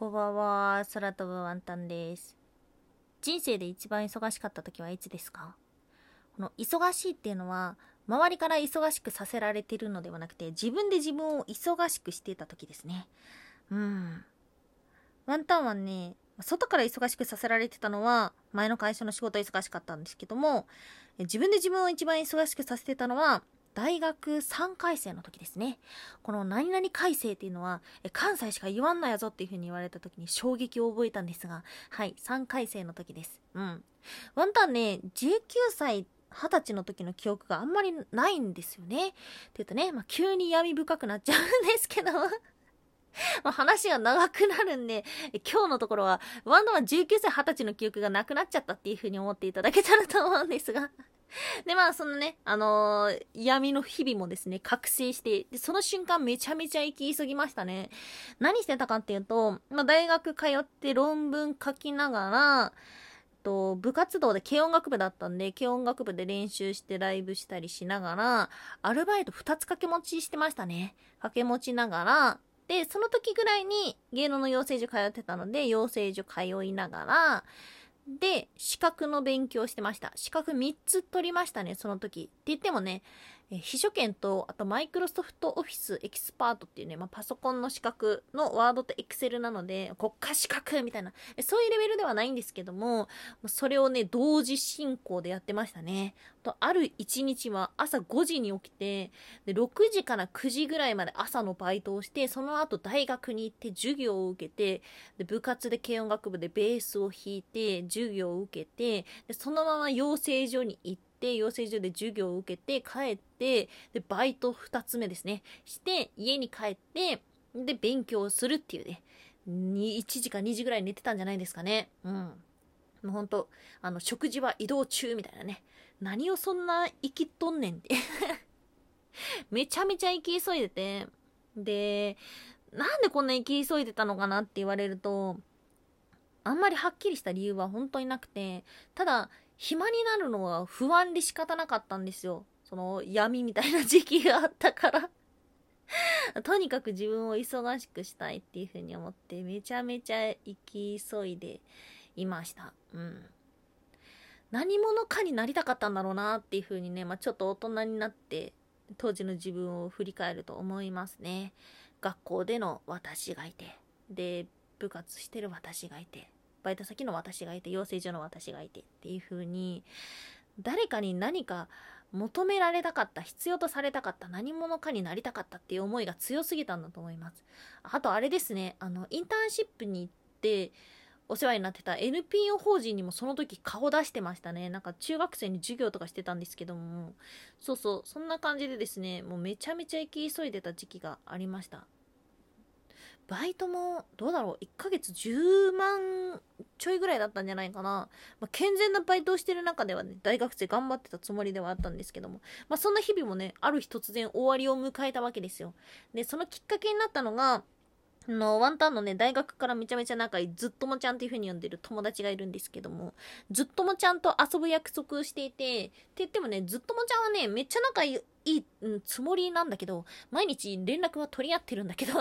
こんばんは、空飛ぶワンタンです。人生で一番忙しかった時はいつですか？この忙しいっていうのは、周りから忙しくさせられてるのではなくて、自分で自分を忙しくしてた時ですね。うん。ワンタンはね、外から忙しくさせられてたのは、前の会社の仕事忙しかったんですけども、自分で自分を一番忙しくさせてたのは、大学3回生の時ですね。この何々改正っていうのは、関西しか言わんなやぞっていう風に言われた時に衝撃を覚えたんですが、はい、3回生の時です。うん。ワンタンね、19歳、20歳の時の記憶があんまりないんですよね。って言うとね、まあ、急に闇深くなっちゃうんですけど、ま話が長くなるんで、今日のところは、ワンダは19歳、20歳の記憶がなくなっちゃったっていう風に思っていただけたらと思うんですが。で、まあ、そのね、あのー闇の日々もですね、覚醒して、で、その瞬間めちゃめちゃ行き急ぎましたね。何してたかっていうと、まあ、大学通って論文書きながら、と部活動で軽音楽部だったんで、軽音楽部で練習してライブしたりしながら、アルバイト2つ掛け持ちしてましたね。掛け持ちながら、で、その時ぐらいに芸能の養成所通ってたので、養成所通いながら、で、資格の勉強してました。資格3つ取りましたね、その時。って言ってもね、え秘書兼と、あとマイクロソフトオフィスエキスパートっていうね、まあ、パソコンの資格のワードとエクセルなので、国家資格みたいな、そういうレベルではないんですけども、それをね、同時進行でやってましたね。と、ある一日は朝5時に起きて、で、6時から9時ぐらいまで朝のバイトをして、その後大学に行って授業を受けて、で、部活で軽音楽部でベースを弾いて、授業を受けて、で、そのまま養成所に行って、養成所で授業を受けて、帰って、で、バイト2つ目ですね。して、家に帰って、で、勉強するっていうね。1時か2時ぐらい寝てたんじゃないですかね。うん。もうほんと、あの、食事は移動中みたいなね。何をそんな生きとんねんって。めちゃめちゃ生き急いでて。で、なんでこんな生き急いでたのかなって言われると、あんまりはっきりした理由は本当になくて、ただ、暇になるのは不安で仕方なかったんですよ。その闇みたいな時期があったから。とにかく自分を忙しくしたいっていうふうに思って、めちゃめちゃ生き急いでいました。うん。何者かになりたかったんだろうなっていうふうにね、まあ、ちょっと大人になって、当時の自分を振り返ると思いますね。学校での私がいて、で、部活してる私がいて、バイト先の私がいて、養成所の私がいてっていう風に、誰かに何か求められたかった、必要とされたかった、何者かになりたかったっていう思いが強すぎたんだと思います。あとあれですね、あの、インターンシップに行って、お世話になってた NPO 法人にもその時顔出してましたね。なんか中学生に授業とかしてたんですけども、そうそう、そんな感じでですね、もうめちゃめちゃ行き急いでた時期がありました。バイトも、どうだろう、1ヶ月10万ちょいぐらいだったんじゃないかな。まあ、健全なバイトをしてる中ではね、大学生頑張ってたつもりではあったんですけども、まあ、そんな日々もね、ある日突然終わりを迎えたわけですよ。で、そのきっかけになったのが、あの、ワンタンのね、大学からめちゃめちゃ仲いいずっともちゃんっていう風に呼んでる友達がいるんですけども、ずっともちゃんと遊ぶ約束をしていて、って言ってもね、ずっともちゃんはね、めっちゃ仲いい、うん、つもりなんだけど、毎日連絡は取り合ってるんだけど、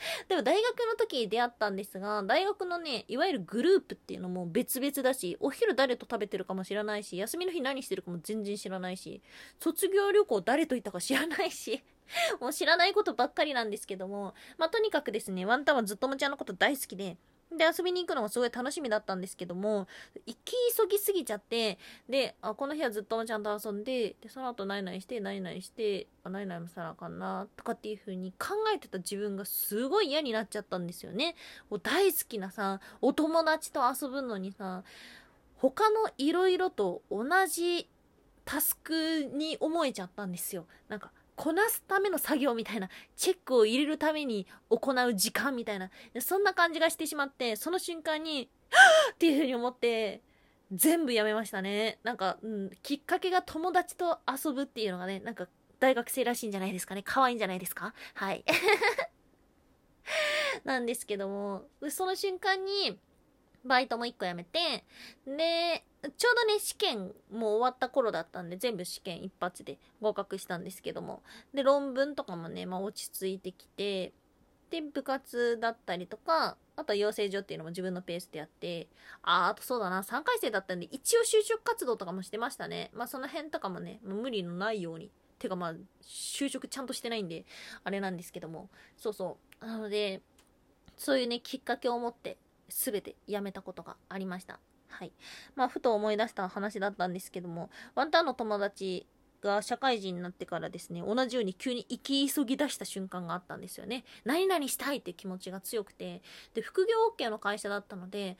でも大学の時出会ったんですが、大学のね、いわゆるグループっていうのも別々だし、お昼誰と食べてるかも知らないし、休みの日何してるかも全然知らないし、卒業旅行誰と行ったか知らないし、もう知らないことばっかりなんですけども、まあ、とにかくですね、ワンタンはずっともちゃんのこと大好きで、で、遊びに行くのもすごい楽しみだったんですけども、行き急ぎすぎちゃって、で、あ、この日はずっとちゃんと遊んで、で、その後何々して、何々して、あ、何々もさなあかんな、とかっていう風に考えてた自分がすごい嫌になっちゃったんですよね。もう大好きなさ、お友達と遊ぶのにさ、他の色々と同じタスクに思えちゃったんですよ。なんか、こなすための作業みたいな、チェックを入れるために行う時間みたいな、そんな感じがしてしまって、その瞬間に、はぁっていう風に思って、全部やめましたね。なんか、うん、きっかけが友達と遊ぶっていうのがね、なんか、大学生らしいんじゃないですかね。可愛いんじゃないですか？はい。なんですけども、その瞬間に、バイトも1個やめて、で、ちょうどね、試験も終わった頃だったんで、全部試験一発で合格したんですけども。で、論文とかもね、まあ落ち着いてきて、で、部活だったりとか、あとは養成所っていうのも自分のペースでやって、あ、あとそうだな、3回生だったんで、一応就職活動とかもしてましたね。まあその辺とかもね、無理のないように。てかまあ、就職ちゃんとしてないんで、あれなんですけども。そうそう。なので、そういうね、きっかけを持って、すべてやめたことがありました。はい。まあ、ふと思い出した話だったんですけども、ワンタンの友達が社会人になってからですね、同じように急に生き急ぎ出した瞬間があったんですよね。何々したいって気持ちが強くて、で、副業 OK の会社だったので、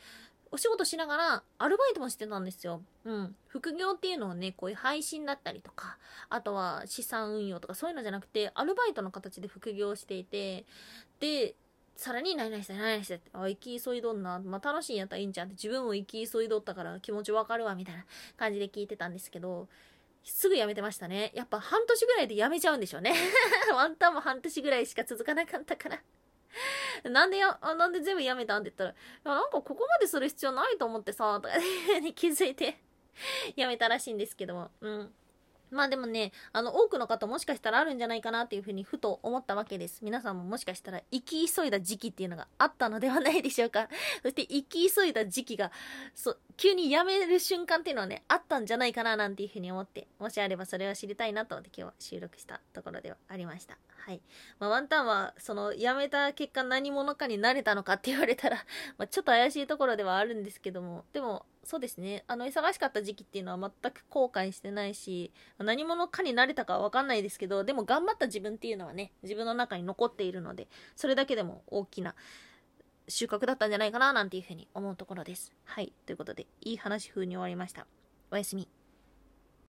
お仕事しながらアルバイトもしてたんですよ。うん。副業っていうのはね、こういう配信だったりとか、あとは資産運用とかそういうのじゃなくて、アルバイトの形で副業していて、で、さらに何々して何々してって、あ、生き急いどんな、まあ、楽しいんやったらいいんじゃんって自分も生き急いどったから気持ちわかるわみたいな感じで聞いてたんですけど、すぐ辞めてましたね。やっぱ半年ぐらいで辞めちゃうんでしょうね。ワンタンも半年ぐらいしか続かなかったからなんでや、なんで全部辞めたんって言ったら、いや、なんかここまでする必要ないと思ってさ、とかに 気づいて辞めたらしいんですけども。うん。まあでもね、あの、多くの方もしかしたらあるんじゃないかなっていうふうにふと思ったわけです。皆さんももしかしたら生き急いだ時期っていうのがあったのではないでしょうか。そして生き急いだ時期が、そう、急にやめる瞬間っていうのはね、あったんじゃないかななんていうふうに思って、もしあればそれを知りたいなと思って今日は収録したところではありました。はい。まあワンタンは、その、辞めた結果何者かになれたのかって言われたら まあちょっと怪しいところではあるんですけども、でも、そうですね。あの、忙しかった時期っていうのは全く後悔してないし、何者かになれたかはわかんないですけど、でも頑張った自分っていうのはね、自分の中に残っているので、それだけでも大きな収穫だったんじゃないかな、なんていうふうに思うところです。はい。ということで、いい話風に終わりました。おやすみ。